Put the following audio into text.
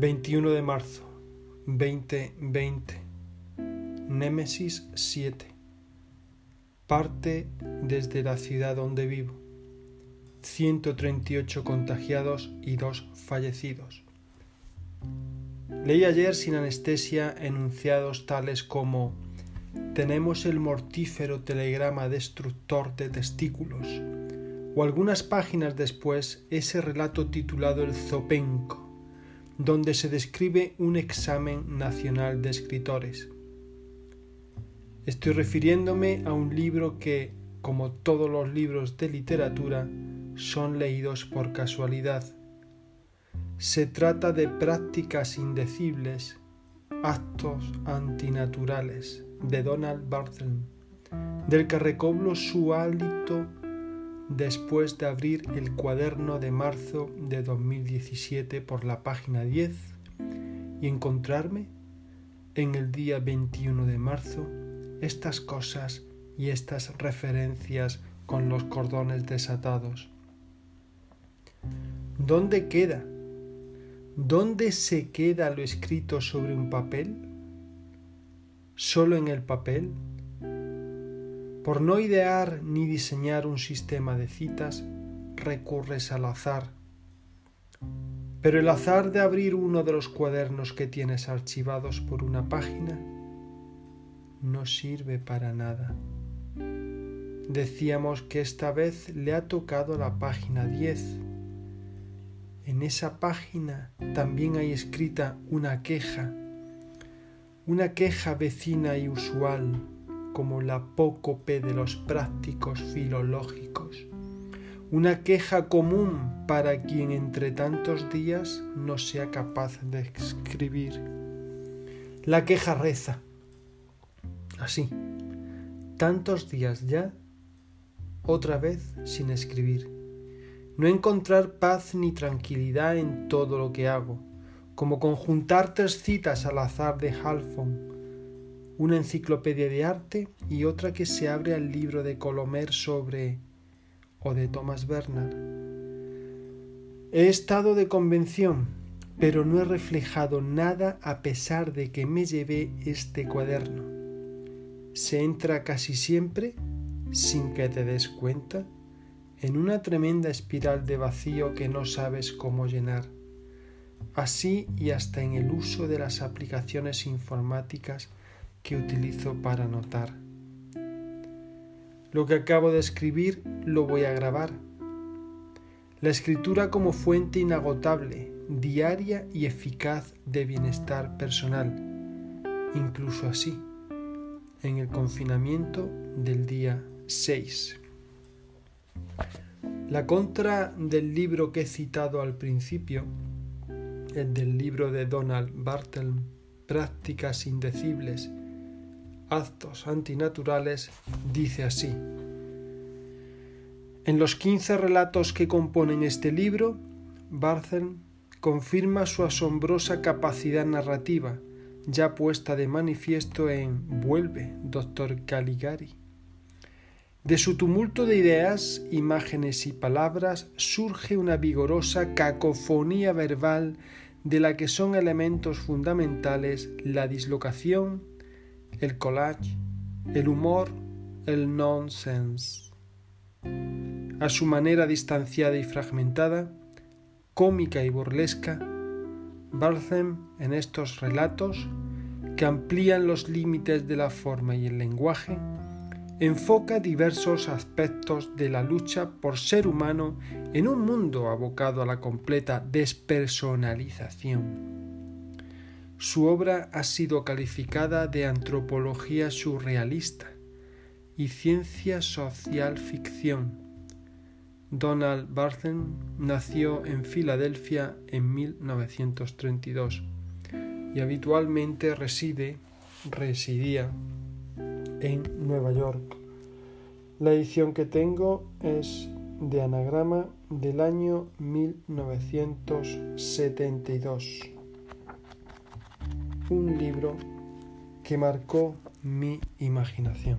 21 de marzo 2020 Némesis 7 Parte desde la ciudad donde vivo. 138 contagiados y 2 fallecidos. Leí ayer sin anestesia enunciados tales como tenemos el mortífero telegrama destructor de testículos, o algunas páginas después ese relato titulado El Zopenco, donde se describe un examen nacional de escritores. Estoy refiriéndome a un libro que, como todos los libros de literatura, son leídos por casualidad. Se trata de prácticas indecibles, actos antinaturales de Donald Barthelme, del que recobro su hálito después de abrir el cuaderno de marzo de 2017 por la página 10 y encontrarme en el día 21 de marzo estas cosas y estas referencias con los cordones desatados. ¿Dónde queda? ¿Dónde se queda lo escrito sobre un papel? ¿Solo en el papel? Por no idear ni diseñar un sistema de citas, recurres al azar. Pero el azar de abrir uno de los cuadernos que tienes archivados por una página no sirve para nada. Decíamos que esta vez le ha tocado la página 10. En esa página también hay escrita una queja, una queja vecina y usual como la apócope de los prácticos filológicos, una queja común para quien entre tantos días no sea capaz de escribir. La queja reza, así, tantos días ya, otra vez sin escribir. No encontrar paz ni tranquilidad en todo lo que hago, como conjuntar tres citas al azar de Halfon, una enciclopedia de arte y otra que se abre al libro de Colomer sobre o de Thomas Bernard. He estado de convención, pero no he reflejado nada a pesar de que me llevé este cuaderno. Se entra casi siempre, sin que te des cuenta, en una tremenda espiral de vacío que no sabes cómo llenar. Así y hasta en el uso de las aplicaciones informáticas que utilizo para anotar. Lo que acabo de escribir lo voy a grabar. La escritura como fuente inagotable, diaria y eficaz de bienestar personal, incluso así, en el confinamiento del día 6. La contra del libro que he citado al principio, el del libro de Donald Bartel, Prácticas Indecibles actos antinaturales, dice así. En los quince relatos que componen este libro, Barthelme confirma su asombrosa capacidad narrativa, ya puesta de manifiesto en Vuelve, doctor Caligari. De su tumulto de ideas, imágenes y palabras surge una vigorosa cacofonía verbal de la que son elementos fundamentales la dislocación, el collage, el humor, el nonsense. A su manera distanciada y fragmentada, cómica y burlesca, Barthem en estos relatos, que amplían los límites de la forma y el lenguaje, enfoca diversos aspectos de la lucha por ser humano en un mundo abocado a la completa despersonalización. Su obra ha sido calificada de antropología surrealista y ciencia social ficción. Donald Barthen nació en Filadelfia en 1932 y habitualmente reside, residía en Nueva York. La edición que tengo es de anagrama del año 1972 un libro que marcó mi imaginación.